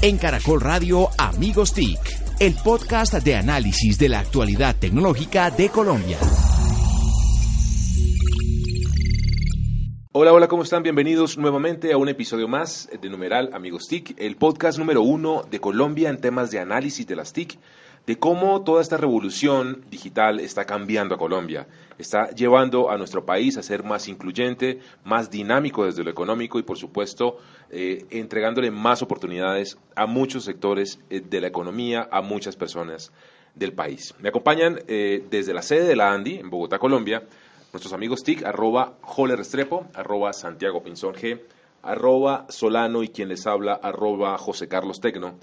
En Caracol Radio Amigos TIC, el podcast de análisis de la actualidad tecnológica de Colombia. Hola, hola, ¿cómo están? Bienvenidos nuevamente a un episodio más de Numeral Amigos TIC, el podcast número uno de Colombia en temas de análisis de las TIC, de cómo toda esta revolución digital está cambiando a Colombia, está llevando a nuestro país a ser más incluyente, más dinámico desde lo económico y, por supuesto, eh, entregándole más oportunidades a muchos sectores eh, de la economía, a muchas personas del país. Me acompañan eh, desde la sede de la ANDI, en Bogotá, Colombia, nuestros amigos TIC, arroba Joler Restrepo, arroba Santiago Pinzón G, arroba Solano y quien les habla, arroba José Carlos Tecno.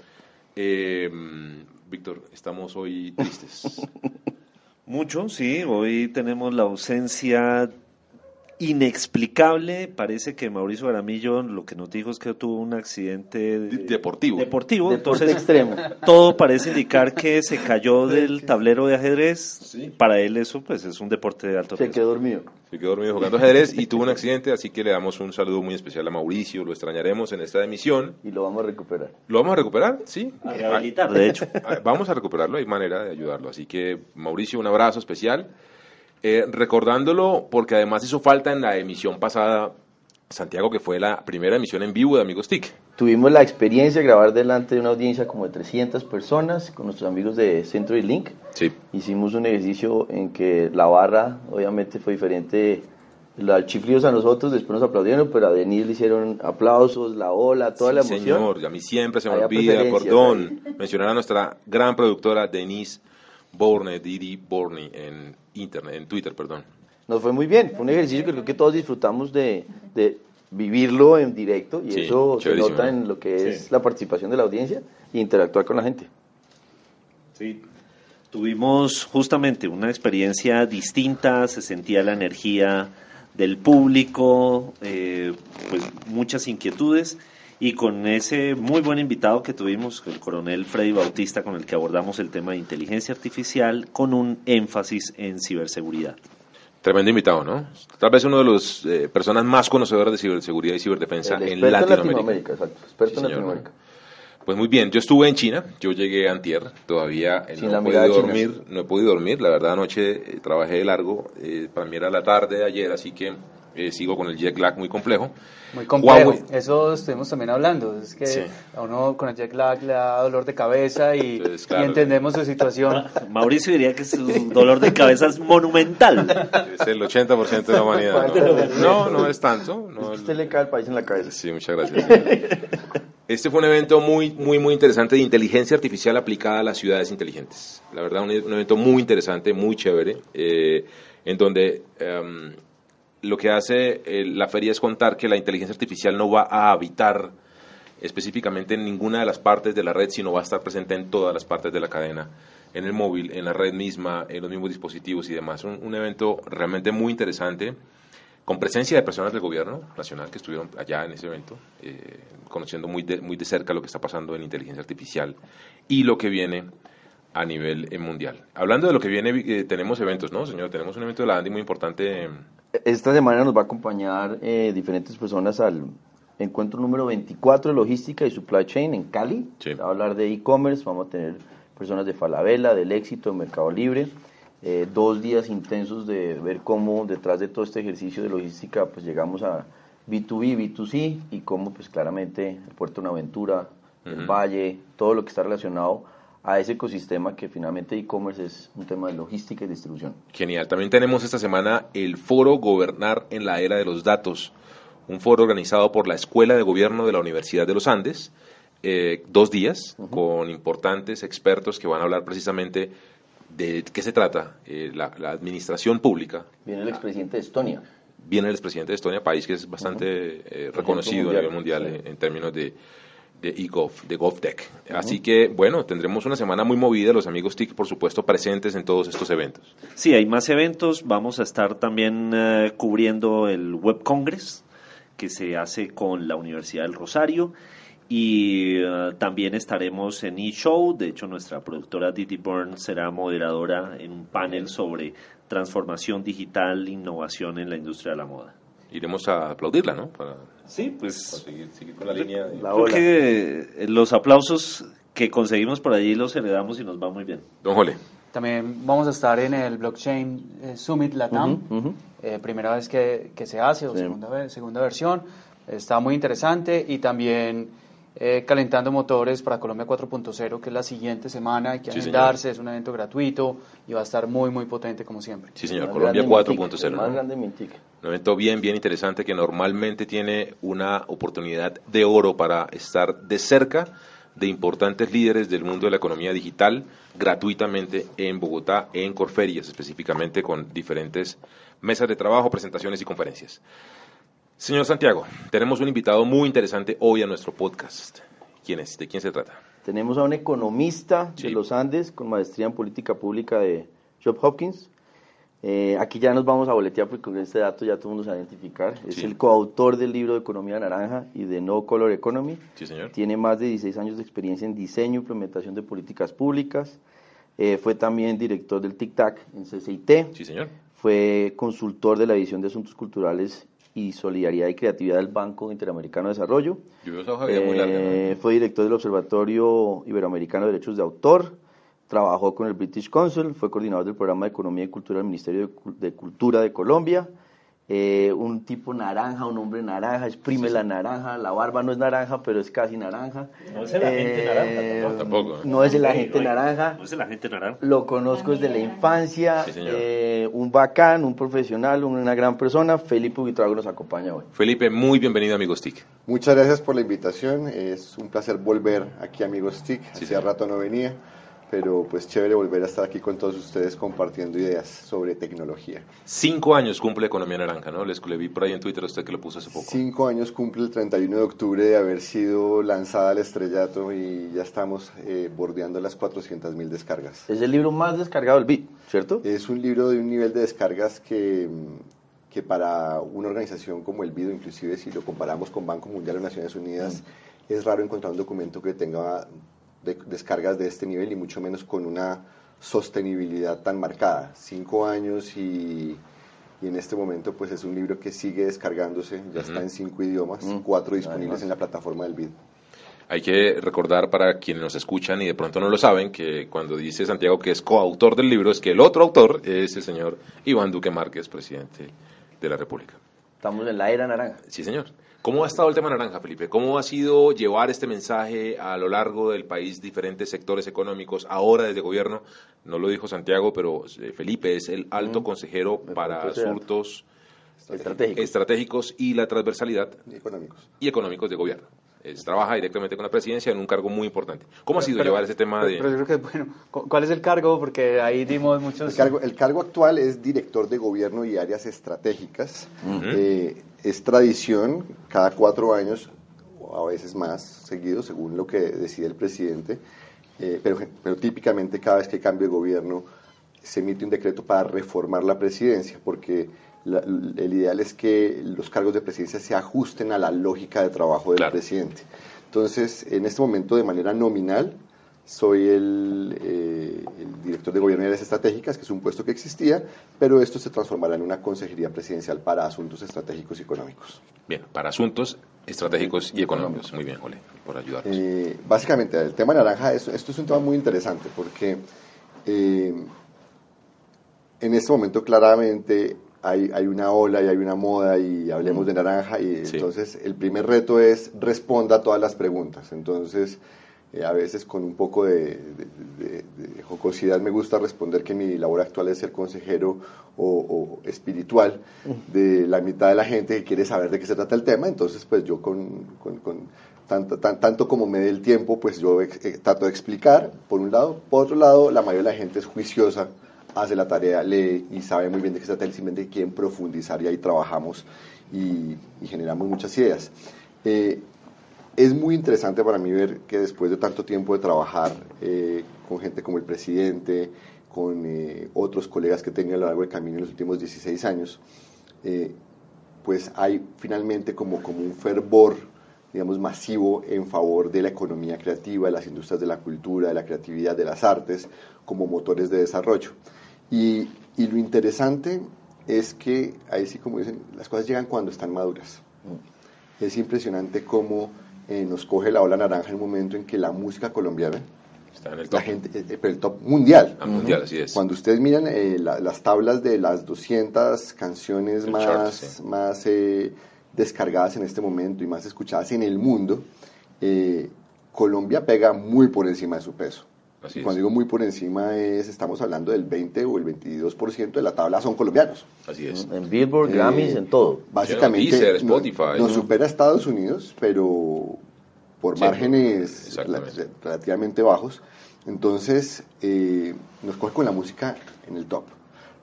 Víctor, estamos hoy tristes. Mucho, sí. Hoy tenemos la ausencia inexplicable. Parece que Mauricio Aramillo lo que nos dijo es que tuvo un accidente deportivo. Deportivo, Deporte entonces extremo. todo parece indicar que se cayó del tablero de ajedrez. Para él eso pues es un deporte de alto Se riesgo. quedó dormido. Se quedó dormido jugando ajedrez y tuvo un accidente, así que le damos un saludo muy especial a Mauricio, lo extrañaremos en esta emisión. Y lo vamos a recuperar. ¿Lo vamos a recuperar? Sí. A rehabilitar, de hecho. Ah, Vamos a recuperarlo, hay manera de ayudarlo. Así que, Mauricio, un abrazo especial. Eh, recordándolo, porque además hizo falta en la emisión pasada, Santiago, que fue la primera emisión en vivo de Amigos TIC. Tuvimos la experiencia de grabar delante de una audiencia como de 300 personas con nuestros amigos de Centro y Link. Sí. Hicimos un ejercicio en que la barra obviamente fue diferente. Los chiflidos a nosotros, después nos aplaudieron, pero a Denise le hicieron aplausos, la ola, toda la emoción. señor, a mí siempre se me Había olvida, perdón, mencionar a nuestra gran productora Denise Borne, Didi Borne, en internet, en Twitter, perdón. Nos fue muy bien, fue un ejercicio que creo que todos disfrutamos de, de vivirlo en directo y Sí, eso se nota ¿no? en lo que es Sí. la participación de la audiencia e interactuar con la gente. Sí. Tuvimos justamente una experiencia distinta, se sentía la energía del público, eh, pues muchas inquietudes y con ese muy buen invitado que tuvimos, el coronel Freddy Bautista, con el que abordamos el tema de inteligencia artificial con un énfasis en ciberseguridad. Tremendo invitado, ¿no? Tal vez uno de los eh, personas más conocedoras de ciberseguridad y ciberdefensa El en Latinoamérica. en Latinoamérica, exacto, experto Sí, en señor, Latinoamérica. Pues muy bien, yo estuve en China, yo llegué a antier, todavía eh, Sin no la he podido china. dormir, no he podido dormir, la verdad anoche eh, trabajé de largo, eh, para mí era la tarde de ayer, así que eh, sigo con el jet lag muy complejo. Muy complejo. Huawei- Eso estuvimos también hablando. Es que Sí. a uno con el jet lag le da dolor de cabeza y, Entonces, y claro. entendemos su situación. Mauricio diría que su dolor de cabeza es monumental. Es el 80% de la humanidad. No, no, no es tanto. no, Usted le cae el país en la cabeza. Sí, muchas gracias. Este fue un evento muy, muy, muy interesante de inteligencia artificial aplicada a las ciudades inteligentes. La verdad, un, un evento muy interesante, muy chévere, eh, en donde em, lo que hace eh, la feria es contar que la inteligencia artificial no va a habitar específicamente en ninguna de las partes de la red, sino va a estar presente en todas las partes de la cadena, en el móvil, en la red misma, en los mismos dispositivos y demás. Un, un evento realmente muy interesante con presencia de personas del gobierno nacional que estuvieron allá en ese evento, eh, conociendo muy de, muy de cerca lo que está pasando en inteligencia artificial y lo que viene a nivel eh, mundial. Hablando de lo que viene, eh, tenemos eventos, ¿no, señor? Tenemos un evento de la ANDI muy importante. Esta semana nos va a acompañar eh, diferentes personas al encuentro número 24 de logística y supply chain en Cali. Sí. Va a hablar de e-commerce, vamos a tener personas de Falabella, del éxito, de Mercado Libre. Eh, dos días intensos de ver cómo detrás de todo este ejercicio de logística pues llegamos a B2B, B2C y cómo pues claramente el Puerto Buenaventura, el Ujú. Valle, todo lo que está relacionado a ese ecosistema que finalmente e-commerce es un tema de logística y distribución. Genial. También tenemos esta semana el foro Gobernar en la Era de los Datos, un foro organizado por la Escuela de Gobierno de la Universidad de los Andes, eh, dos días, con importantes expertos que van a hablar precisamente de qué se trata eh, la, la administración pública. Viene el expresidente de Estonia. Viene el expresidente de Estonia, país que es bastante eh, reconocido mundial, a nivel mundial sí. en, en términos de, de eGov, de GovTech. Así que, bueno, tendremos una semana muy movida, los amigos TIC, por supuesto, presentes en todos estos eventos. Sí, hay más eventos. Vamos a estar también eh, cubriendo el Web Congress que se hace con la Universidad del Rosario y eh, también estaremos en eShow. De hecho, nuestra productora Didi Byrne será moderadora en un panel sobre transformación digital, innovación en la industria de la moda. iremos a aplaudirla, ¿no? Para, Sí, para pues seguir, seguir con la línea. de- La creo que eh, los aplausos que conseguimos por allí los heredamos y nos va muy bien. Don Jole, También vamos a estar en el Blockchain eh, Summit Latam, Ujú, ujú. eh, primera vez que, que se hace, o Sí. segunda, segunda versión. Está muy interesante y también eh, calentando motores para Colombia 4.0, que es la siguiente semana, hay que Sí, agendarse, es un evento gratuito y va a estar muy, muy potente como siempre. sí señor, Más Colombia grande Mintic, 4.0. Más ¿no? grande Mintic. Un evento bien, bien interesante que normalmente tiene una oportunidad de oro para estar de cerca de importantes líderes del mundo de la economía digital gratuitamente en Bogotá, en Corferias específicamente, con diferentes mesas de trabajo, presentaciones y conferencias. Señor Santiago, tenemos un invitado muy interesante hoy a nuestro podcast. ¿Quién es? ¿De quién se trata? Tenemos a un economista Sí. de los Andes con maestría en política pública de Johns Hopkins. Eh, aquí ya nos vamos a boletear porque con este dato ya todo el mundo se va a identificar. Es Sí. el coautor del libro de Economía Naranja y de No Color Economy. Sí, señor. Tiene más de 16 años de experiencia en diseño y implementación de políticas públicas. Eh, fue también director del Tic Tac en CCIT. Sí, señor. Fue consultor de la División de Asuntos Culturales y Solidaridad y Creatividad del Banco Interamericano de Desarrollo. Yo veo esa hoja de vida muy larga. ¿no? Eh, Fue director del Observatorio Iberoamericano de Derechos de Autor. Trabajó con el British Council. Fue coordinador del programa de Economía y Cultura del Ministerio de Cultura de Colombia. Eh, un tipo naranja, un hombre naranja, exprime la naranja. La barba no es naranja, pero es casi naranja. No es el agente naranja, tampoco. Tampoco, ¿eh? No es el agente naranja. No es el agente naranja. Lo conozco desde la infancia, Sí, señor. eh, un bacán, un profesional, una gran persona. Felipe Buitrago nos acompaña hoy. Felipe, muy bienvenido, amigo Stick. Muchas gracias por la invitación. Es un placer volver aquí, amigos TIC. Sí, Hacía rato no venía, pero pues chévere volver a estar aquí con todos ustedes compartiendo ideas sobre tecnología. Cinco años cumple Economía Naranja, ¿no? Les le vi por ahí en Twitter a usted que lo puso hace poco. Cinco años cumple el 31 de octubre de haber sido lanzada al estrellato y ya estamos eh, bordeando las 400.000 descargas. Es el libro más descargado del BIT, ¿cierto? Es un libro de un nivel de descargas que, mm, que para una organización como el BIDO, inclusive si lo comparamos con Banco Mundial o Naciones Unidas, es raro encontrar un documento que tenga de- descargas de este nivel y mucho menos con una sostenibilidad tan marcada. Cinco años y, y en este momento pues es un libro que sigue descargándose, ya está en cinco idiomas, Mm. cuatro disponibles Además. en la plataforma del BID. Hay que recordar para quienes nos escuchan y de pronto no lo saben que cuando dice Santiago que es coautor del libro es que el otro autor es el señor Iván Duque Márquez, presidente de la República. Estamos en la era naranja. Sí, señor. ¿Cómo ha estado el tema naranja, Felipe? ¿Cómo ha sido llevar este mensaje a lo largo del país, diferentes sectores económicos, ahora desde gobierno? No lo dijo Santiago, pero eh, Felipe es el alto consejero Me para asuntos Estratégico. estratégicos y la transversalidad Y económicos. y económicos de gobierno. Es, trabaja directamente con la presidencia en un cargo muy importante. ¿Cómo ha sido Pero- llevar ese tema pero- de...? Pero yo creo que, bueno, cu- ¿cuál es el cargo? Porque ahí dimos muchos... El cargo, el cargo actual es director de gobierno y áreas estratégicas. Eh, es tradición, cada cuatro años, o a veces más, seguido, según lo que decide el presidente, eh, pero, pero típicamente cada vez que cambia el gobierno se emite un decreto para reformar la presidencia, porque la- el ideal es que los cargos de presidencia se ajusten a la lógica de trabajo del Claro. presidente. Entonces, en este momento, de manera nominal, soy el, eh, el director de gobierno y áreas estratégicas, que es un puesto que existía, pero esto se transformará en una consejería presidencial para asuntos estratégicos y económicos. Bien, para asuntos estratégicos y económicos. Muy bien, Jole, por ayudarnos. Eh, básicamente, el tema naranja, es- esto es un tema muy interesante porque eh, en este momento claramente hay, hay una ola y hay una moda y hablemos de naranja y Sí. entonces el primer reto es responda a todas las preguntas. Entonces, eh, a veces con un poco de, de- de- de jocosidad me gusta responder que mi labor actual es ser consejero o, o espiritual de la mitad de la gente que quiere saber de qué se trata el tema. Entonces, pues yo con, con- con tanto, tan- tanto como me dé el tiempo, pues yo ex- eh, trato de explicar, por un lado. Por otro lado, la mayoría de la gente es juiciosa, hace la tarea, lee y sabe muy bien de qué se trata, él simplemente quiere profundizar y ahí trabajamos y, y generamos muchas ideas. Eh, es muy interesante para mí ver que después de tanto tiempo de trabajar eh, con gente como el presidente, con eh, otros colegas que he tenido a lo largo del camino en los últimos 16 años, eh, pues hay finalmente como, como un fervor, digamos, masivo en favor de la economía creativa, de las industrias de la cultura, de la creatividad, de las artes, como motores de desarrollo. Y, y lo interesante es que, ahí sí como dicen, las cosas llegan cuando están maduras. Es impresionante cómo eh, nos coge la ola naranja en el momento en que la música colombiana, Está en el la top. gente, eh, eh, pero el top mundial. Ah, mundial, así es. Cuando ustedes miran eh, la- las tablas de las 200 canciones El más, chart, sí. más eh, descargadas en este momento y más escuchadas en el mundo, eh, Colombia pega muy por encima de su peso. Así Y es. Cuando digo muy por encima es, estamos hablando del 20 o el 22% de la tabla son colombianos. Así es. En Billboard, Eh, Grammys, en todo. Básicamente Deezer, no- Spotify. nos supera Estados Unidos, pero por Sí, márgenes relativamente bajos. Entonces, eh, nos coge con la música en el top.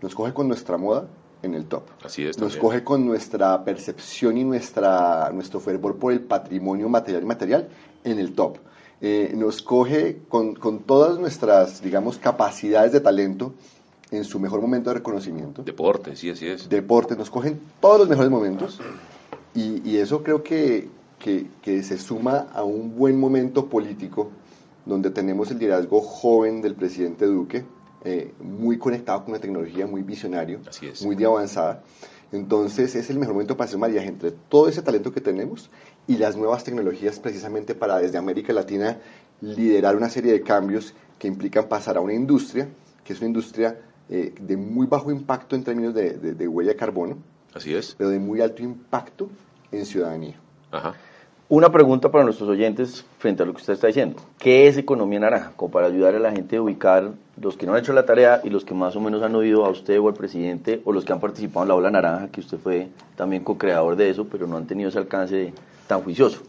Nos coge con nuestra moda en el top. Así es. Nos también. coge con nuestra percepción y nuestra, nuestro fervor por el patrimonio material y material en el top. Eh, nos coge con, con todas nuestras, digamos, capacidades de talento en su mejor momento de reconocimiento Deporte, sí, así es. deportes, nos cogen todos los mejores momentos y, y eso creo que, que- que se suma a un buen momento político donde tenemos el liderazgo joven del presidente Duque, eh, muy conectado con la tecnología, muy visionario, Así es. muy de avanzada. Entonces es el mejor momento para hacer mariaje entre todo ese talento que tenemos y las nuevas tecnologías precisamente para desde América Latina liderar una serie de cambios que implican pasar a una industria que es una industria eh, de muy bajo impacto en términos de, de- de huella de carbono, Así es. pero de muy alto impacto en ciudadanía. Ajá. Una pregunta para nuestros oyentes frente a lo que usted está diciendo. ¿Qué es economía naranja? Como para ayudar a la gente a ubicar los que no han hecho la tarea y los que más o menos han oído a usted o al presidente o los que han participado en la ola naranja, que usted fue también co-creador de eso, pero no han tenido ese alcance tan juicioso.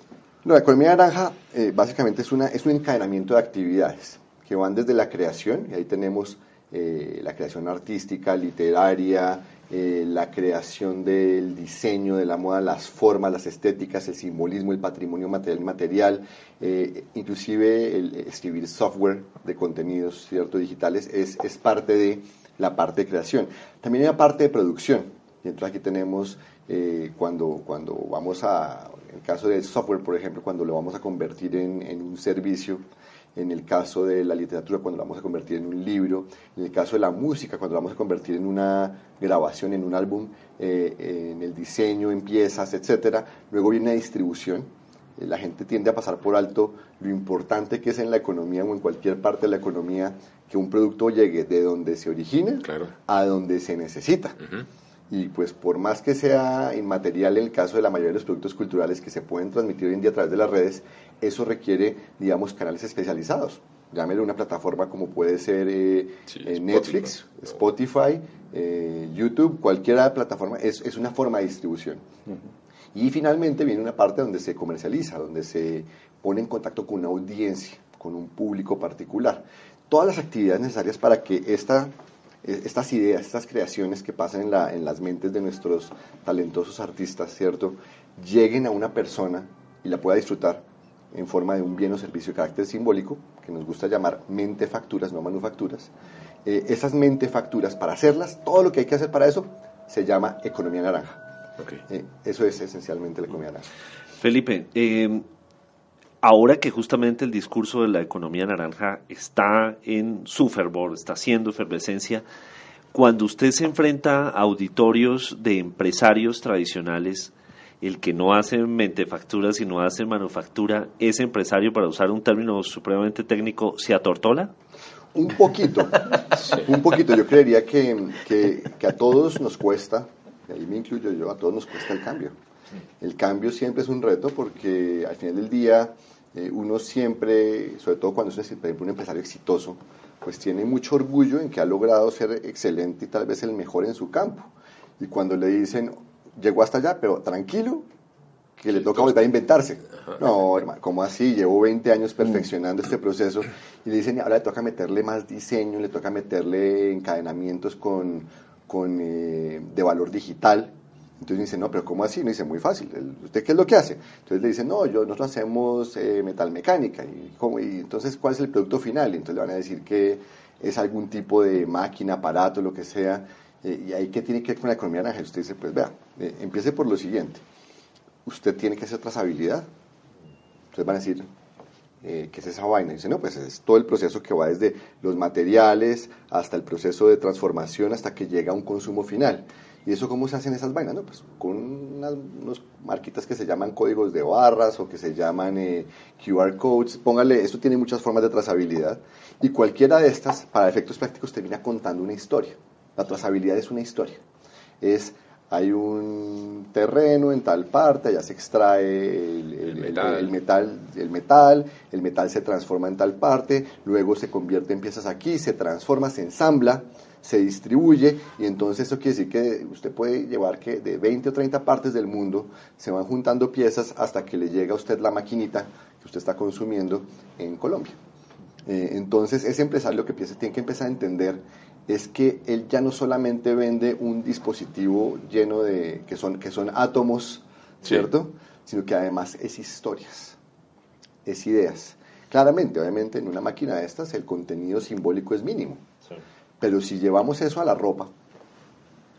No, la economía naranja eh, básicamente es, una, es un encadenamiento de actividades que van desde la creación, y ahí tenemos eh, la creación artística, literaria, eh, la creación del diseño, de la moda, las formas, las estéticas, el simbolismo, el patrimonio material y material, eh, inclusive el escribir software de contenidos cierto digitales es, es parte de la parte de creación. También hay una parte de producción, y entonces aquí tenemos eh, cuando, cuando vamos a, en el caso del software, por ejemplo, cuando lo vamos a convertir en, en un servicio, en el caso de la literatura, cuando lo vamos a convertir en un libro, en el caso de la música, cuando lo vamos a convertir en una grabación, en un álbum, eh, en el diseño, en piezas, etcétera. Luego viene la distribución. Eh, La gente tiende a pasar por alto lo importante que es en la economía o en cualquier parte de la economía que un producto llegue de donde se origina Claro. a donde se necesita. Ujú. Y pues por más que sea inmaterial en el caso de la mayoría de los productos culturales que se pueden transmitir hoy en día a través de las redes, eso requiere, digamos, canales especializados. Llámelo una plataforma como puede ser eh, Sí, eh. Netflix, Spotify, eh, YouTube, cualquier plataforma, es, es una forma de distribución. Y finalmente viene una parte donde se comercializa, donde se pone en contacto con una audiencia, con un público particular. Todas las actividades necesarias para que esta, estas ideas, estas creaciones que pasan en, la- en las mentes de nuestros talentosos artistas, ¿cierto? Lleguen a una persona y la pueda disfrutar en forma de un bien o servicio de carácter simbólico, que nos gusta llamar mente facturas, no manufacturas. Eh, esas mente facturas, para hacerlas, todo lo que hay que hacer para eso, se llama economía naranja. Eh, eso es esencialmente la economía naranja. Felipe, eh, ahora que justamente el discurso de la economía naranja está en su fervor, está haciendo efervescencia, cuando usted se enfrenta a auditorios de empresarios tradicionales, el que no hace mentefactura, sino hace manufactura, ese empresario, para usar un término supremamente técnico, se atortola? Un poquito, un poquito. Yo creería que, que- que a todos nos cuesta, y ahí me incluyo yo, a todos nos cuesta el cambio. El cambio siempre es un reto porque al final del día eh, uno siempre, sobre todo cuando es un, por ejemplo, un empresario exitoso, pues tiene mucho orgullo en que ha logrado ser excelente y tal vez el mejor en su campo. Y cuando le dicen, llegó hasta allá, pero tranquilo, que le toca volver a inventarse. No, hermano, ¿cómo así? Llevo 20 años perfeccionando este proceso y le dicen, ahora le toca meterle más diseño, le toca meterle encadenamientos con, con, eh, de valor digital. Entonces dice, no, pero ¿cómo así? No dice, muy fácil. ¿Usted qué es lo que hace? Entonces le dicen, no, yo, nosotros hacemos eh, metalmecánica. ¿Y, cómo? y entonces, ¿cuál es el producto final? Y entonces le van a decir que es algún tipo de máquina, aparato, lo que sea. Eh, y ahí, ¿qué tiene que ver con la economía naranja? Usted dice, pues vea, eh, empiece por lo siguiente usted tiene que hacer trazabilidad. Entonces van a decir, eh, ¿qué es esa vaina? Y dice, no, pues es todo el proceso que va desde los materiales hasta el proceso de transformación hasta que llega a un consumo final. ¿Y eso cómo se hacen esas vainas? No, pues con unas, marquitas que se llaman códigos de barras o que se llaman QR codes. Póngale, esto tiene muchas formas de trazabilidad y cualquiera de estas, para efectos prácticos, termina contando una historia. La trazabilidad es una historia. Es, hay un terreno en tal parte, allá se extrae el, metal. el, metal. el metal, el metal se transforma en tal parte, luego se convierte en piezas aquí, se transforma, se ensambla se distribuye y entonces eso quiere decir que usted puede llevar que de 20 o 30 partes del mundo se van juntando piezas hasta que le llega a usted la maquinita que usted está consumiendo en Colombia. Eh, entonces ese empresario lo que tiene que empezar a entender es que él ya no solamente vende un dispositivo lleno de, que son, que son átomos, ¿cierto? Sino que además es historias, es ideas. Claramente, obviamente, en una máquina de estas el contenido simbólico es mínimo. Pero si llevamos eso a la ropa,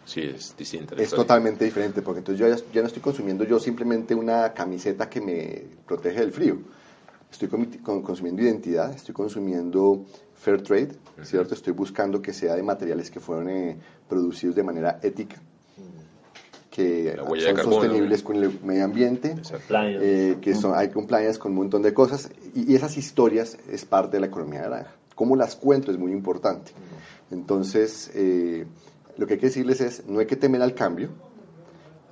sí, es distinto. Es totalmente diferente, porque entonces yo ya, no estoy consumiendo yo simplemente una camiseta que me protege del frío. Estoy consumiendo identidad, estoy consumiendo fair trade, ¿cierto? Estoy buscando que sea de materiales que fueron eh, producidos de manera ética, que son sostenibles con el medio ambiente, eh, que son, hay compliance con un montón de cosas, y, y, esas historias es parte de la economía naranja. Cómo las cuento es muy importante. Entonces, eh, lo que hay que decirles es, no hay que temer al cambio,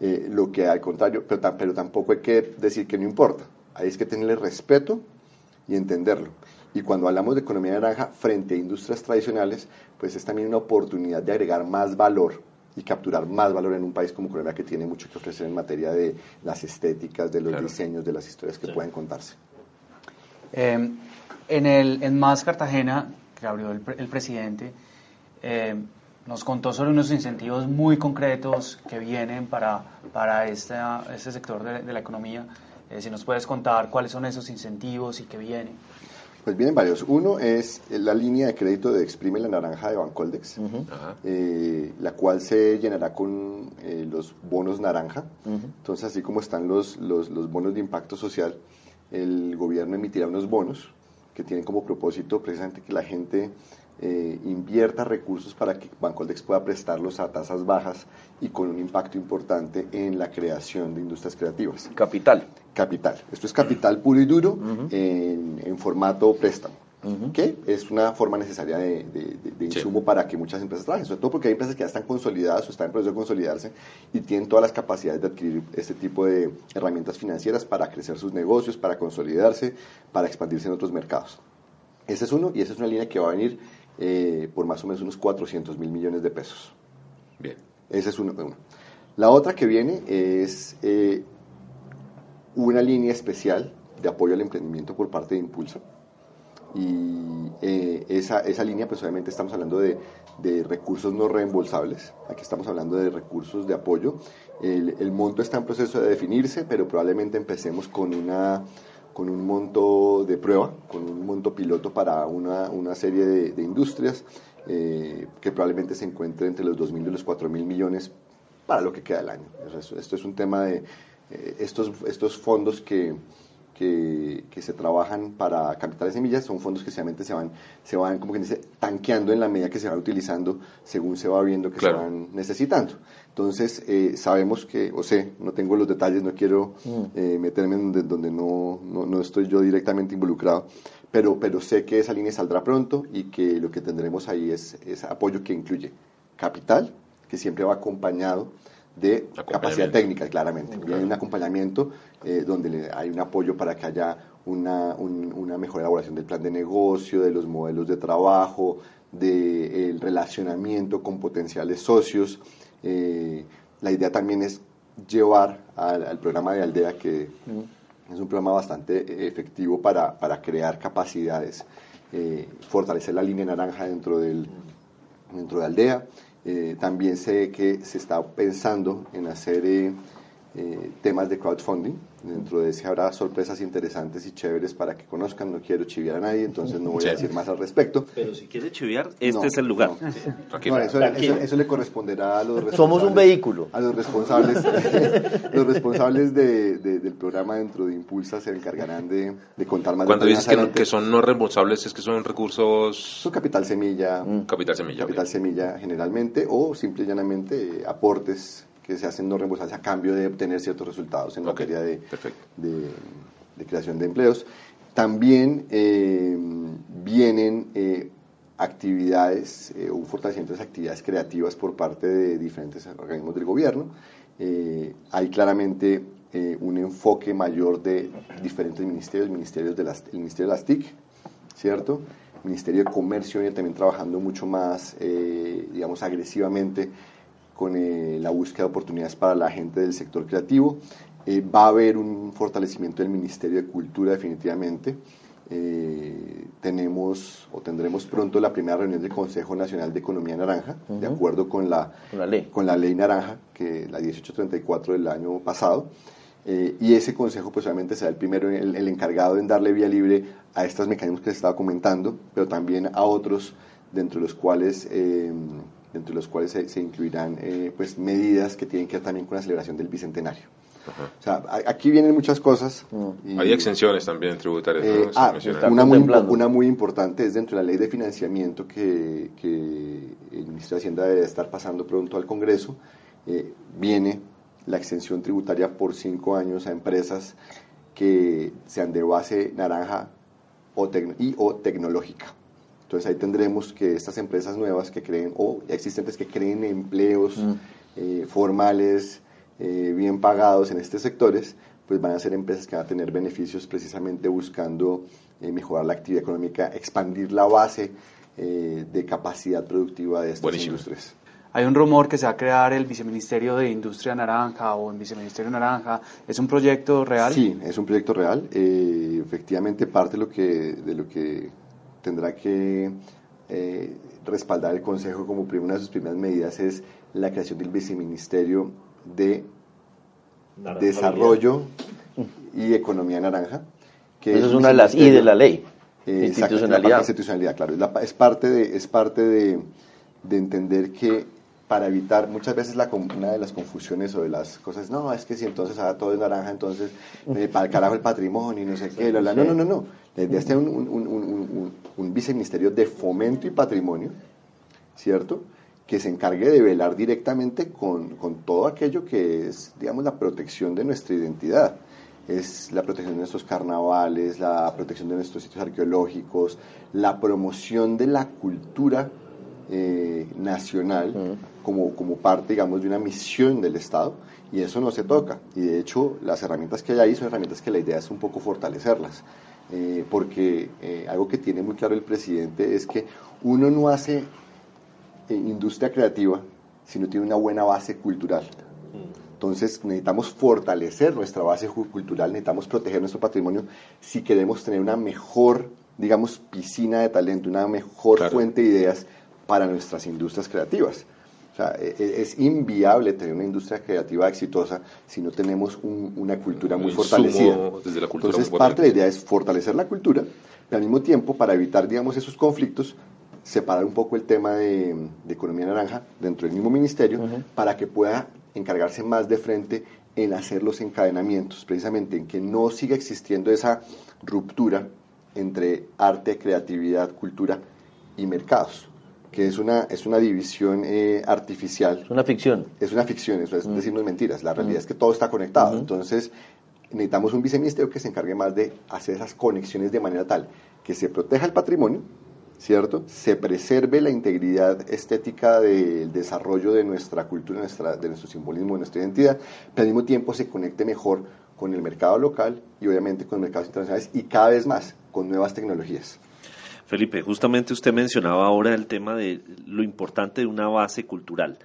eh, lo que al contrario, pero, pero, tampoco hay que decir que no importa. Hay que tenerle respeto y entenderlo. Y cuando hablamos de economía naranja frente a industrias tradicionales, pues es también una oportunidad de agregar más valor y capturar más valor en un país como Colombia que tiene mucho que ofrecer en materia de las estéticas, de los diseños, de las historias que pueden contarse. Eh, en el en Más Cartagena, que abrió el, el presidente, eh, nos contó sobre unos incentivos muy concretos que vienen para, para este, este sector de, la economía. Eh, si nos puedes contar cuáles son esos incentivos y qué vienen. Pues vienen varios. Uno es la línea de crédito de Exprime la Naranja de Bancoldex, eh, la cual se llenará con los bonos naranja. Entonces, así como están los, los, los bonos de impacto social, el gobierno emitirá unos bonos que tienen como propósito precisamente que la gente eh, invierta recursos para que Bancoldex pueda prestarlos a tasas bajas y con un impacto importante en la creación de industrias creativas. Capital. Capital. Esto es capital puro y duro en, formato préstamo. que es una forma necesaria de, insumo para que muchas empresas trabajen, sobre todo porque hay empresas que ya están consolidadas o están en proceso de consolidarse y tienen todas las capacidades de adquirir este tipo de herramientas financieras para crecer sus negocios, para consolidarse, para expandirse en otros mercados. Ese es uno y esa es una línea que va a venir eh, por más o menos unos 400 mil millones de pesos. Bien. Esa es una. La otra que viene es eh, una línea especial de apoyo al emprendimiento por parte de Impulso. Y eh, esa, esa línea, pues obviamente estamos hablando de, de, recursos no reembolsables. Aquí estamos hablando de recursos de apoyo. El, el monto está en proceso de definirse, pero probablemente empecemos con una con un monto de prueba, con un monto piloto para una, una serie de, industrias eh, que probablemente se encuentre entre los 2.000 y los 4.000 millones para lo que queda del año. esto es un tema de eh, estos, estos fondos que, que, que, se trabajan para capitales semillas son fondos que sencillamente se van, se van como que dice, tanqueando en la medida que se van utilizando según se va viendo que se van necesitando. Entonces, eh, sabemos que, o sé, no tengo los detalles, no quiero mm. eh, meterme en donde, donde no, no, no, estoy yo directamente involucrado, pero, pero sé que esa línea saldrá pronto y que lo que tendremos ahí es, es apoyo que incluye capital, que siempre va acompañado de capacidad técnica, claramente. Y hay un acompañamiento eh, donde hay un apoyo para que haya una, una, mejor elaboración del plan de negocio, de los modelos de trabajo, del relacionamiento con potenciales socios. Eh, la idea también es llevar al, programa de Aldea, que es un programa bastante efectivo para, para crear capacidades, eh, fortalecer la línea naranja dentro, del, dentro de Aldea. Eh, también sé que se está pensando en hacer eh, temas de crowdfunding. Dentro de ese habrá sorpresas interesantes y chéveres para que conozcan. No quiero chiviar a nadie, entonces no voy a decir más al respecto. Pero si quiere chiviar, este es el lugar. No, eso, eso, le corresponderá a los responsables. Somos un vehículo. A los responsables, los responsables de, del programa dentro de Impulsa se encargarán de, de contar más Cuando dices que, que, son no responsables, es que son recursos. Son capital semilla. Mm. Capital semilla. Capital semilla generalmente, o simple y llanamente eh, aportes que se hacen no reembolsables a cambio de obtener ciertos resultados en materia de, de, creación de empleos. También eh, vienen eh, actividades eh, un fortalecimiento de actividades creativas por parte de diferentes organismos del gobierno. hay claramente un enfoque mayor de diferentes ministerios, ministerios de las, el Ministerio de las TIC, ¿cierto? Ministerio de Comercio viene también trabajando mucho más, digamos, agresivamente con eh, la búsqueda de oportunidades para la gente del sector creativo. Eh, va a haber un fortalecimiento del Ministerio de Cultura definitivamente. Eh, tenemos o tendremos pronto la primera reunión del Consejo Nacional de Economía Naranja, de acuerdo con la, ley. con la ley naranja, que la 1834 del año pasado. y ese consejo pues obviamente será el primero, el, el, encargado en darle vía libre a estos mecanismos que les estaba comentando, pero también a otros, dentro de los cuales entre los cuales se, incluirán eh, pues medidas que tienen que ver también con la celebración del bicentenario. O sea, aquí vienen muchas cosas. Mm. Hay exenciones también tributarias. Eh, ah, una, muy, una muy importante es dentro de la ley de financiamiento que, el Ministerio de Hacienda debe estar pasando pronto al Congreso. Eh, viene la exención tributaria por cinco años a empresas que sean de base naranja o y o tecnológica. Entonces ahí tendremos que estas empresas nuevas que creen, o existentes que creen empleos mm. eh, formales, eh, bien pagados en estos sectores, pues van a ser empresas que van a tener beneficios precisamente buscando eh, mejorar la actividad económica, expandir la base de capacidad productiva de estas industrias. Hay un rumor que se va a crear el Viceministerio de Industria Naranja o el Viceministerio Naranja. ¿Es un proyecto real? Sí, es un proyecto real. efectivamente, parte de lo que, de lo que tendrá que eh, respaldar el Consejo como una de sus primeras medidas es la creación del viceministerio de Desarrollo y Economía Naranja. Que es, una de las I de la ley. institucionalidad. institucionalidad, claro. Es, parte, de, es parte de, de entender que para evitar muchas veces la, una de las confusiones o de las cosas, no, es que si entonces ahora todo es naranja, entonces eh, para el carajo el patrimonio y no sé qué, no, no, no, no. La idea es tener un, un, un, un, viceministerio de fomento y patrimonio, ¿cierto? Que se encargue de velar directamente con, con todo aquello que es, digamos, la protección de nuestra identidad es la protección de nuestros carnavales, la protección de nuestros sitios arqueológicos, la promoción de la cultura eh, nacional como, como parte, digamos, de una misión del Estado y eso no se toca. Y de hecho, las herramientas que hay ahí son herramientas que la idea es un poco fortalecerlas. Eh, porque eh, algo que tiene muy claro el presidente es que uno no hace industria creativa si no tiene una buena base cultural. Entonces necesitamos fortalecer nuestra base cultural, necesitamos proteger nuestro patrimonio si queremos tener una mejor, digamos, piscina de talento, una mejor fuente de ideas para nuestras industrias creativas. O sea, e, e, es inviable tener una industria creativa exitosa si no tenemos una cultura muy fortalecida. Desde la cultura Entonces, parte de la idea es fortalecer la cultura, pero al mismo tiempo, para evitar, digamos, esos conflictos, separar un poco el tema de, economía naranja dentro del mismo ministerio para que pueda encargarse más de frente en hacer los encadenamientos, precisamente en que no siga existiendo esa ruptura entre arte, creatividad, cultura y mercados que es una, es una división eh, artificial. Es una ficción. Es una ficción, eso es mm. decirnos mentiras. La realidad mm. es que todo está conectado. Entonces, necesitamos un viceministerio que se encargue más de hacer esas conexiones de manera tal que se proteja el patrimonio, ¿cierto? Se preserve la integridad estética del desarrollo de nuestra cultura, nuestra, de nuestro simbolismo, de nuestra identidad, pero al mismo tiempo se conecte mejor con el mercado local y obviamente con mercados internacionales y cada vez más con nuevas tecnologías. Felipe, justamente usted mencionaba ahora el tema de lo importante de una base cultural.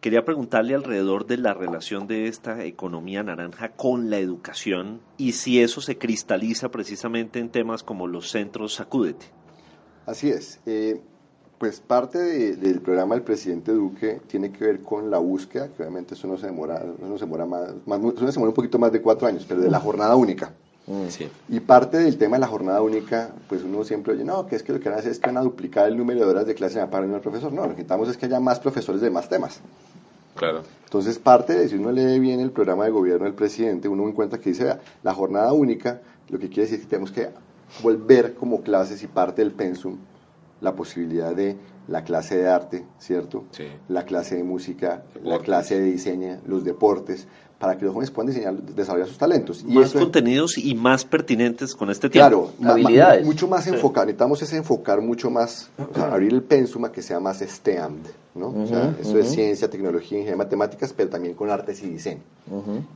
Quería preguntarle alrededor de la relación de esta economía naranja con la educación y si eso se cristaliza precisamente en temas como los centros Sacúdete. Así es. Eh, Pues parte del programa del presidente Duque tiene que ver con la búsqueda, que obviamente eso no se demora, no se demora más, más eso se demora un poquito más de cuatro años, pero de la jornada única. Mm. Y parte del tema de la jornada única, pues uno siempre oye, no, que es que lo que van a hacer es que van a duplicar el número de horas de clase para el profesor. No, lo que necesitamos es que haya más profesores de más temas. Claro. Entonces, parte de, si uno lee bien el programa de gobierno del presidente, uno encuentra que dice, vea, la jornada única, lo que quiere decir es que tenemos que volver como clases y parte del pensum la posibilidad de la clase de arte, ¿cierto? Sí. La clase de música, la clase de diseño, los deportes, para que los jóvenes puedan diseñar, desarrollar sus talentos. Y más contenidos y más pertinentes con este tiempo. Claro, habilidades. mucho más enfocar, necesitamos es enfocar mucho más, abrir el pensum a que sea más STEAM, ¿no? eso es ciencia, tecnología, ingeniería, matemáticas, pero también con artes y diseño.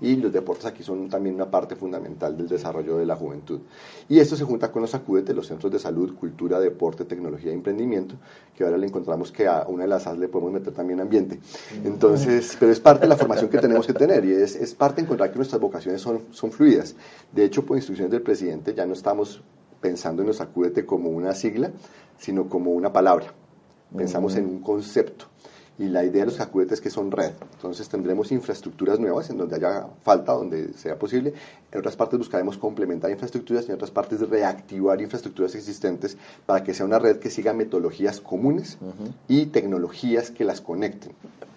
Y los deportes aquí son también una parte fundamental del desarrollo de la juventud. Y esto se junta con los acudetes, los centros de salud, cultura, deporte, tecnología y emprendimiento, que ahora le encontramos que a una de las AS le podemos meter también ambiente. Entonces, pero es parte de la formación que tenemos que tener y es, es parte de encontrar que nuestras vocaciones son, son fluidas. De hecho, por instrucciones del presidente ya no estamos pensando en los acúdete como una sigla, sino como una palabra. Pensamos en un concepto y la idea de los acuetes es que son red. Entonces tendremos infraestructuras nuevas en donde haya falta, donde sea posible. En otras partes buscaremos complementar infraestructuras y en otras partes reactivar infraestructuras existentes para que sea una red que siga metodologías comunes y tecnologías que las conecten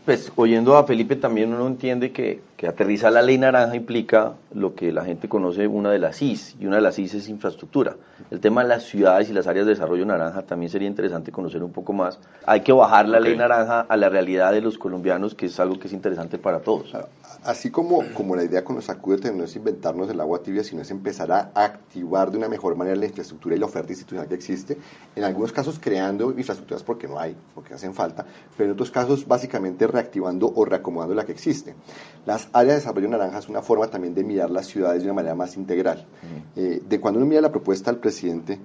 pues oyendo a Felipe también uno entiende que, que aterrizar la ley naranja implica lo que la gente conoce una de las IS, y una de las IS es infraestructura. El tema de las ciudades y las áreas de desarrollo naranja también sería interesante conocer un poco más. Hay que bajar la ley naranja a la realidad de los colombianos, que es algo que es interesante para todos así como, como la idea con los acúdetes no es inventarnos el agua tibia, sino es empezar a activar de una mejor manera la infraestructura y la oferta institucional que existe, en algunos casos creando infraestructuras porque no hay, porque hacen falta, pero en otros casos básicamente reactivando o reacomodando la que existe. Las áreas de desarrollo naranja es una forma también de mirar las ciudades de una manera más integral. Eh, de cuando uno mira la propuesta del presidente,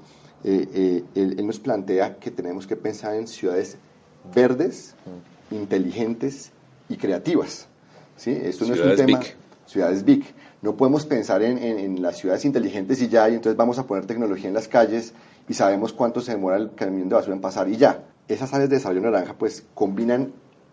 eh, eh, él, nos plantea que tenemos que pensar en ciudades verdes, inteligentes y creativas. ¿Sí? Esto no es un tema... Ciudades big. No podemos pensar en, en, las ciudades inteligentes y ya, y entonces vamos a poner tecnología en las calles y sabemos cuánto se demora el camión de basura en pasar y ya. Esas áreas de desarrollo naranja pues combinan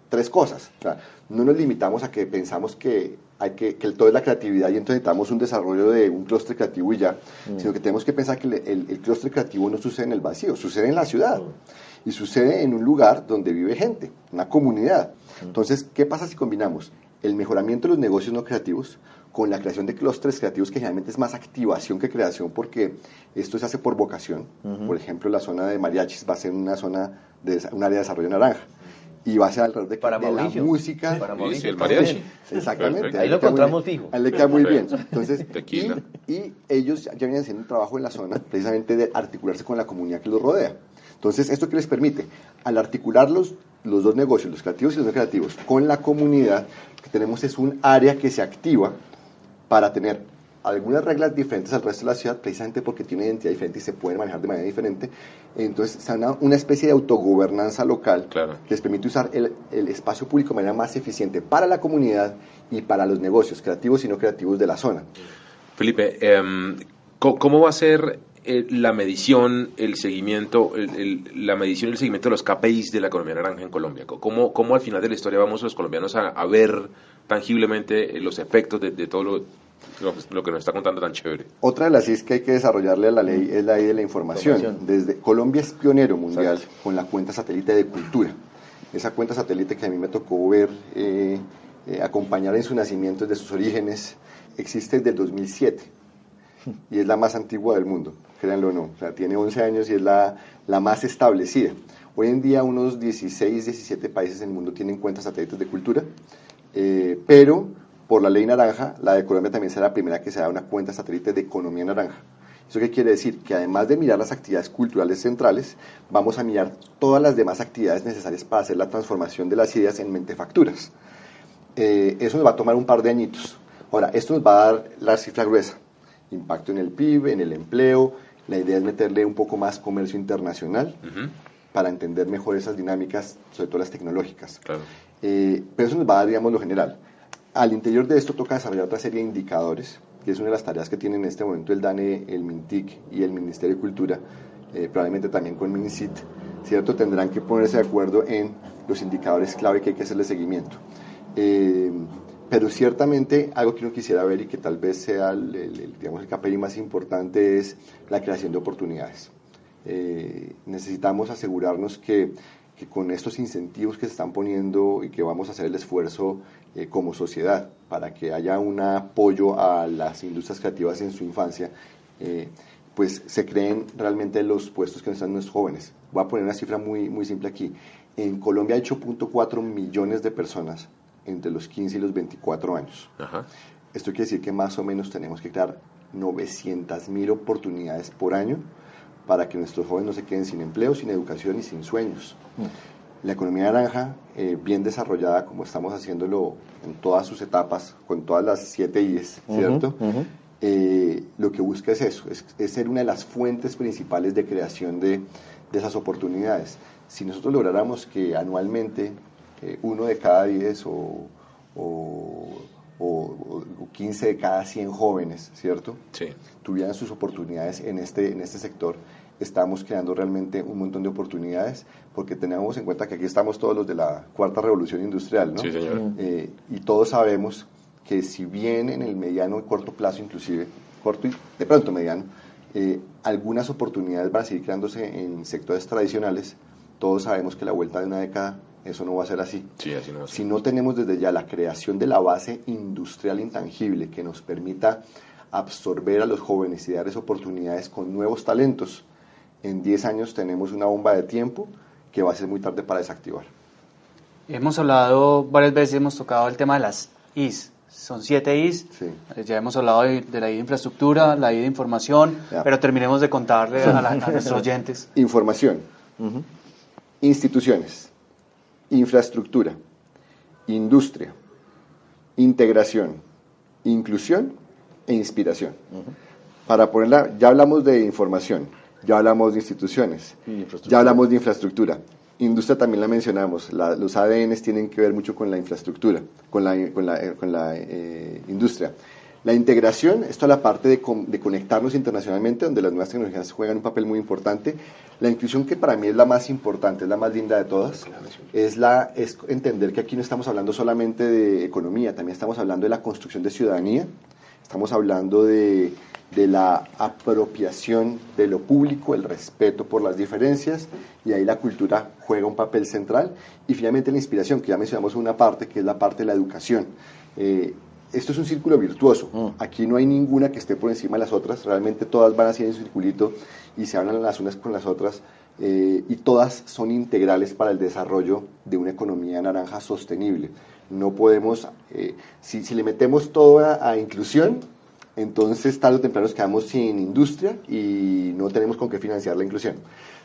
tres cosas. O sea, no nos limitamos a que pensamos que hay que, que todo es la creatividad y entonces necesitamos un desarrollo de un clúster creativo y ya, mm. sino que tenemos que pensar que el, el, clúster creativo no sucede en el vacío, sucede en la ciudad mm. y sucede en un lugar donde vive gente, una comunidad. Mm. Entonces, ¿qué pasa si combinamos el mejoramiento de los negocios no creativos con la creación de clústeres creativos que generalmente es más activación que creación porque esto se hace por vocación. Por ejemplo, la zona de mariachis va a ser una zona de un área de desarrollo naranja y va a ser alrededor de, para de la música. Para el mariachi. Exactamente. Ahí lo encontramos fijo. Ahí le queda muy bien. Entonces, y, y, ellos ya vienen haciendo un trabajo en la zona precisamente de articularse con la comunidad que los rodea. Entonces, ¿esto qué les permite? Al articular los, dos negocios, los creativos y los no creativos, con la comunidad, lo que tenemos es un área que se activa para tener algunas reglas diferentes al resto de la ciudad, precisamente porque tiene una identidad diferente y se puede manejar de manera diferente. Entonces, se una, una especie de autogobernanza local que les permite usar el, el, espacio público de manera más eficiente para la comunidad y para los negocios, creativos y no creativos de la zona. Felipe, em, ¿cómo va a ser eh, la medición, el seguimiento, la medición y el seguimiento de los KPIs de la economía naranja en Colombia? ¿Cómo, cómo al final de la historia vamos los colombianos a, a ver tangiblemente eh, los efectos de, todo lo, lo, que nos está contando tan chévere. Otra de las es que hay que desarrollarle a la ley es la ley de la información. Desde Colombia es pionero mundial con la cuenta satélite de cultura. Esa cuenta satélite que a mí me tocó ver, eh, eh, acompañar en su nacimiento desde sus orígenes, existe desde el 2007 y es la más antigua del mundo, créanlo o no. O sea, tiene 11 años y es la, la más establecida. Hoy en día unos 16, 17 países en el mundo tienen cuentas satélites de cultura eh, pero por la ley naranja, la de Colombia también será la primera que se da una cuenta satélite de economía naranja. ¿Eso qué quiere decir? Que además de mirar las actividades culturales centrales, vamos a mirar todas las demás actividades necesarias para hacer la transformación de las ideas en mentefacturas. Eh, eso nos va a tomar un par de añitos. Ahora, esto nos va a dar la cifra gruesa. Impacto en el PIB, en el empleo. La idea es meterle un poco más comercio internacional para entender mejor esas dinámicas, sobre todo las tecnológicas. Claro. Eh, pero eso nos va a dar, digamos, lo general. Al interior de esto toca desarrollar otra serie de indicadores, que es una de las tareas que tiene en este momento el DANE, el MINTIC y el Ministerio de Cultura, eh, probablemente también con MINCIT, ¿cierto? Tendrán que ponerse de acuerdo en los indicadores clave que hay que hacerle seguimiento. Eh, pero ciertamente algo que uno quisiera ver y que tal vez sea el, digamos, el KPI más importante es la creación de oportunidades. Eh, necesitamos asegurarnos que, que, con estos incentivos que se están poniendo y que vamos a hacer el esfuerzo eh, como sociedad para que haya un apoyo a las industrias creativas en su infancia, eh, pues se creen realmente los puestos que necesitan nuestros jóvenes. Voy a poner una cifra muy, muy simple aquí. En Colombia hay 8.4 millones de personas entre los 15 y los 24 años. Esto quiere decir que más o menos tenemos que crear 900 mil oportunidades por año para que nuestros jóvenes no se queden sin empleo, sin educación y sin sueños. Mm. La economía naranja, eh, bien desarrollada, como estamos haciéndolo en todas sus etapas, con todas las siete I's, ¿cierto? Eh, lo que busca es eso, es, ser una de las fuentes principales de creación de, de esas oportunidades. Si nosotros lográramos que anualmente uno de cada 10 o, o, 15 de cada 100 jóvenes, ¿cierto? Sí. Tuvieran sus oportunidades en este, en este sector. Estamos creando realmente un montón de oportunidades porque tenemos en cuenta que aquí estamos todos los de la cuarta revolución industrial, ¿no? Sí, señor. Eh, y todos sabemos que si bien en el mediano y corto plazo inclusive, corto y de pronto mediano, eh, algunas oportunidades van a seguir creándose en sectores tradicionales, todos sabemos que la vuelta de una década eso no va a ser así. Si no tenemos desde ya la creación de la base industrial intangible que nos permita absorber a los jóvenes y darles oportunidades con nuevos talentos, en 10 años tenemos una bomba de tiempo que va a ser muy tarde para desactivar. Hemos hablado varias veces, hemos tocado el tema de las IS. Son siete Is. Ya hemos hablado de, la I de infraestructura, la I de información, pero terminemos de contarle a, nuestros oyentes. Información. Instituciones infraestructura, industria, integración, inclusión e inspiración. Para ponerla, ya hablamos de información, ya hablamos de instituciones, ya hablamos de infraestructura. Industria también la mencionamos, los ADNs tienen que ver mucho con la infraestructura, con la, con la, con la eh, industria. La integración, esto es la parte de, de, conectarnos internacionalmente, donde las nuevas tecnologías juegan un papel muy importante. La inclusión, que para mí es la más importante, es la más linda de todas, es, la, es entender que aquí no estamos hablando solamente de economía, también estamos hablando de la construcción de ciudadanía, estamos hablando de, de la apropiación de lo público, el respeto por las diferencias, y ahí la cultura juega un papel central. Y finalmente la inspiración, que ya mencionamos una parte, que es la parte de la educación. Eh, esto es un círculo virtuoso. Mm. Aquí no hay ninguna que esté por encima de las otras. Realmente todas van así en su circulito y se hablan las unas con las otras. Eh, y todas son integrales para el desarrollo de una economía naranja sostenible. No podemos, eh, si, le metemos todo a, inclusión, entonces tarde o temprano nos quedamos sin industria y no tenemos con qué financiar la inclusión.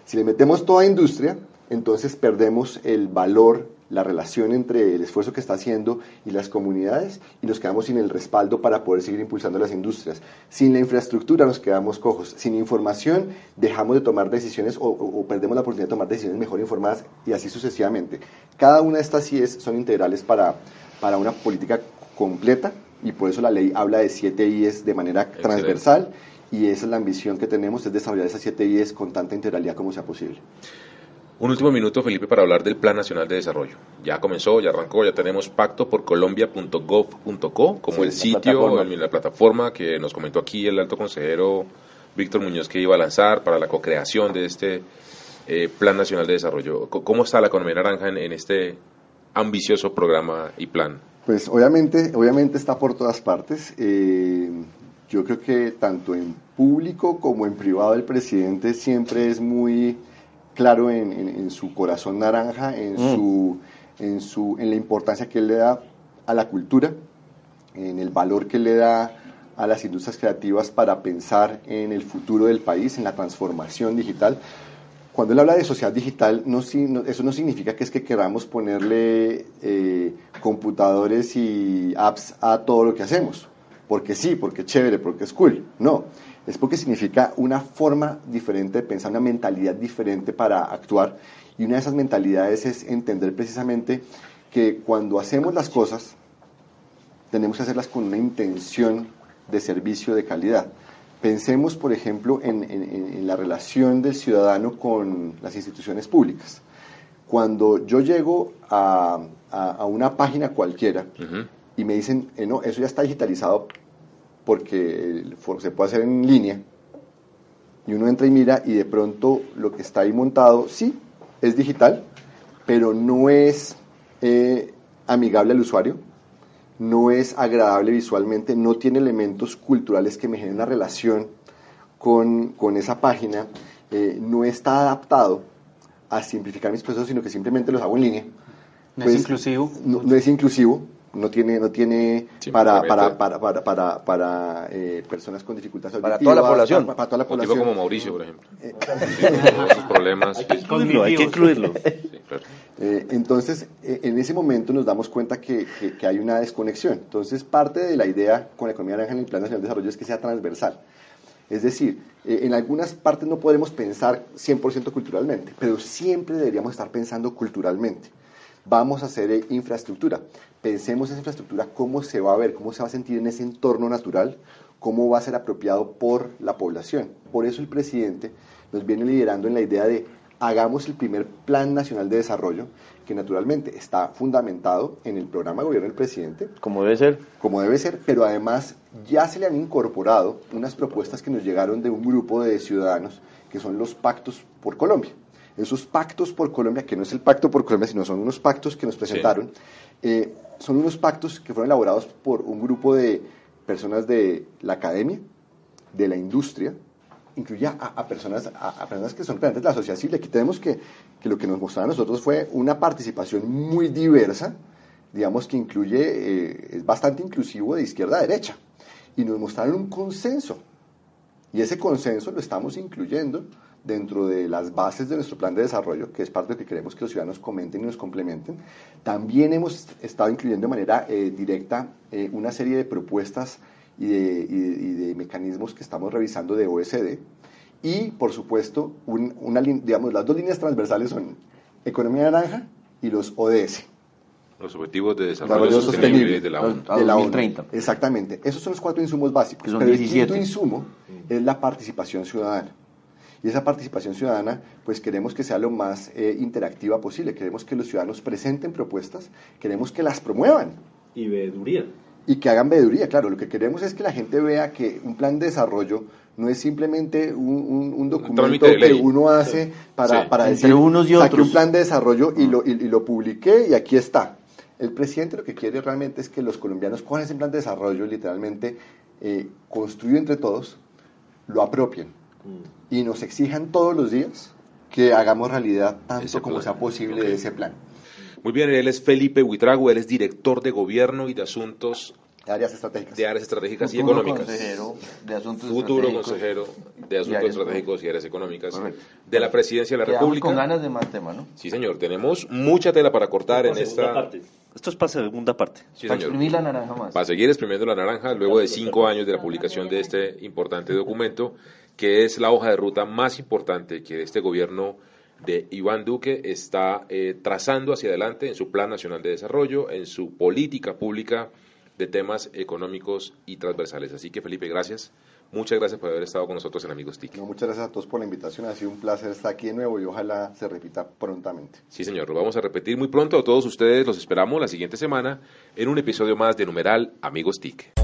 Si le metemos toda industria, entonces perdemos el valor la relación entre el esfuerzo que está haciendo y las comunidades y nos quedamos sin el respaldo para poder seguir impulsando las industrias. Sin la infraestructura nos quedamos cojos. Sin información dejamos de tomar decisiones o, perdemos la oportunidad de tomar decisiones mejor informadas y así sucesivamente. Cada una de estas IES son integrales para, para una política completa y por eso la ley habla de siete IES de manera transversal y esa es la ambición que tenemos, es desarrollar esas siete IES con tanta integralidad como sea posible. Un último minuto, Felipe, para hablar del Plan Nacional de Desarrollo. Ya comenzó, ya arrancó, ya tenemos pacto por colombia.gov.co como el sitio, la plataforma que nos comentó aquí el alto consejero Víctor Muñoz que iba a lanzar para la co-creación de este eh, Plan Nacional de Desarrollo. ¿Cómo está la economía naranja en, este ambicioso programa y plan? Pues obviamente, obviamente está por todas partes. Eh, yo creo que tanto en público como en privado el presidente siempre es muy claro en, su corazón naranja, en, mm. su, en, su, en la importancia que él le da a la cultura, en el valor que le da a las industrias creativas para pensar en el futuro del país, en la transformación digital. Cuando él habla de sociedad digital, no, eso no significa que es que queramos ponerle eh, computadores y apps a todo lo que hacemos, porque sí, porque es chévere, porque es cool. No, es porque significa una forma diferente de pensar, una mentalidad diferente para actuar. Y una de esas mentalidades es entender precisamente que cuando hacemos las cosas, tenemos que hacerlas con una intención de servicio de calidad. Pensemos, por ejemplo, en, en- en la relación del ciudadano con las instituciones públicas. Cuando yo llego a, a- a una página cualquiera Ujú. y me dicen, eh, no, eso ya está digitalizado porque se puede hacer en línea, y uno entra y mira y de pronto lo que está ahí montado, sí, es digital, pero no es eh, amigable al usuario, no es agradable visualmente, no tiene elementos culturales que me generen una relación con, con esa página, eh, no está adaptado a simplificar mis procesos, sino que simplemente los hago en línea. No Pues, es inclusivo. No, no es inclusivo, no tiene, no tiene Sí, para, para, para, para, para, para, eh, personas con dificultades Para toda la población. Para, para toda la Un tipo población. como Mauricio, por ejemplo. Sí, con todos sus problemas. Incluirlo, hay que incluirlo. sí, claro. Eh, entonces, eh, en ese momento nos damos cuenta que, que- que hay una desconexión. Entonces, parte de la idea con la economía naranja en el Plan Nacional de Desarrollo es que sea transversal. Es decir, eh, en algunas partes no podemos pensar 100% culturalmente, pero siempre deberíamos estar pensando culturalmente. Vamos a hacer eh, infraestructura. Pensemos esa infraestructura, cómo se va a ver, cómo se va a sentir en ese entorno natural, cómo va a ser apropiado por la población. Por eso el presidente nos viene liderando en la idea de hagamos el primer Plan Nacional de Desarrollo, que naturalmente está fundamentado en el programa de gobierno del presidente, Como debe ser. como debe ser, pero además ya se le han incorporado unas propuestas que nos llegaron de un grupo de ciudadanos que son los pactos por Colombia. Esos pactos por Colombia, que no es el pacto por Colombia, sino son unos pactos que nos presentaron, eh, son unos pactos que fueron elaborados por un grupo de personas de la academia, de la industria, incluye a, a personas, a, a personas que son representantes de la sociedad civil. Aquí tenemos que, que lo que nos mostraron a nosotros fue una participación muy diversa, digamos que incluye, eh, es bastante inclusivo de izquierda a derecha, y nos mostraron un consenso. Y ese consenso lo estamos incluyendo dentro de las bases de nuestro plan de desarrollo, que es parte de lo que queremos que los ciudadanos comenten y nos complementen. También hemos estado incluyendo de manera eh, directa eh, una serie de propuestas y de, y de- y de mecanismos que estamos revisando de OSD. Y, por supuesto, un- una, digamos, las dos líneas transversales son economía naranja y los ODS. Los objetivos de desarrollo sostenible de la ONU. A de la ONU. 2030. Exactamente. Esos son los cuatro insumos básicos. Que son pero 17. el quinto insumo es la participación ciudadana. Y esa participación ciudadana, pues queremos que sea lo más eh, interactiva posible. Queremos que los ciudadanos presenten propuestas, queremos que las promuevan Y veeduría. y que hagan veeduría. Claro, lo que queremos es que la gente vea que un plan de desarrollo no es simplemente un, un- un documento que uno hace para, Sí. para decir, unos y saqué otros. un plan de desarrollo y lo, y, y lo publiqué y aquí está. El presidente lo que quiere realmente es que los colombianos cojan ese plan de desarrollo, literalmente eh, construido entre todos, lo apropien y nos exijan todos los días que hagamos realidad tanto Ese como plan. sea posible Ok. de ese plan. Muy bien, él es Felipe Huitrago, él es director de gobierno y de asuntos Áreas estratégicas. de áreas estratégicas y Futuro económicas. consejero de asuntos Futuro estratégicos. consejero de y asuntos áreas estratégicos y áreas económicas Correcto. de la presidencia de la Quedamos República. con ganas de más tema, ¿no? Sí, señor, tenemos mucha tela para cortar en esta. parte. Esto es para segunda parte. Sí, Para señor. exprimir la naranja más. Para seguir exprimiendo la naranja luego de cinco años de la publicación de este importante documento, que es la hoja de ruta más importante que este gobierno de Iván Duque está eh, trazando hacia adelante en su Plan Nacional de Desarrollo, en su política pública de temas económicos y transversales. Así que Felipe, gracias. Muchas gracias por haber estado con nosotros en Amigos TIC. No, muchas gracias a todos por la invitación. Ha sido un placer estar aquí de nuevo y ojalá se repita prontamente. Sí, señor, lo vamos a repetir muy pronto. A todos ustedes los esperamos la siguiente semana en un episodio más de Numeral Amigos TIC.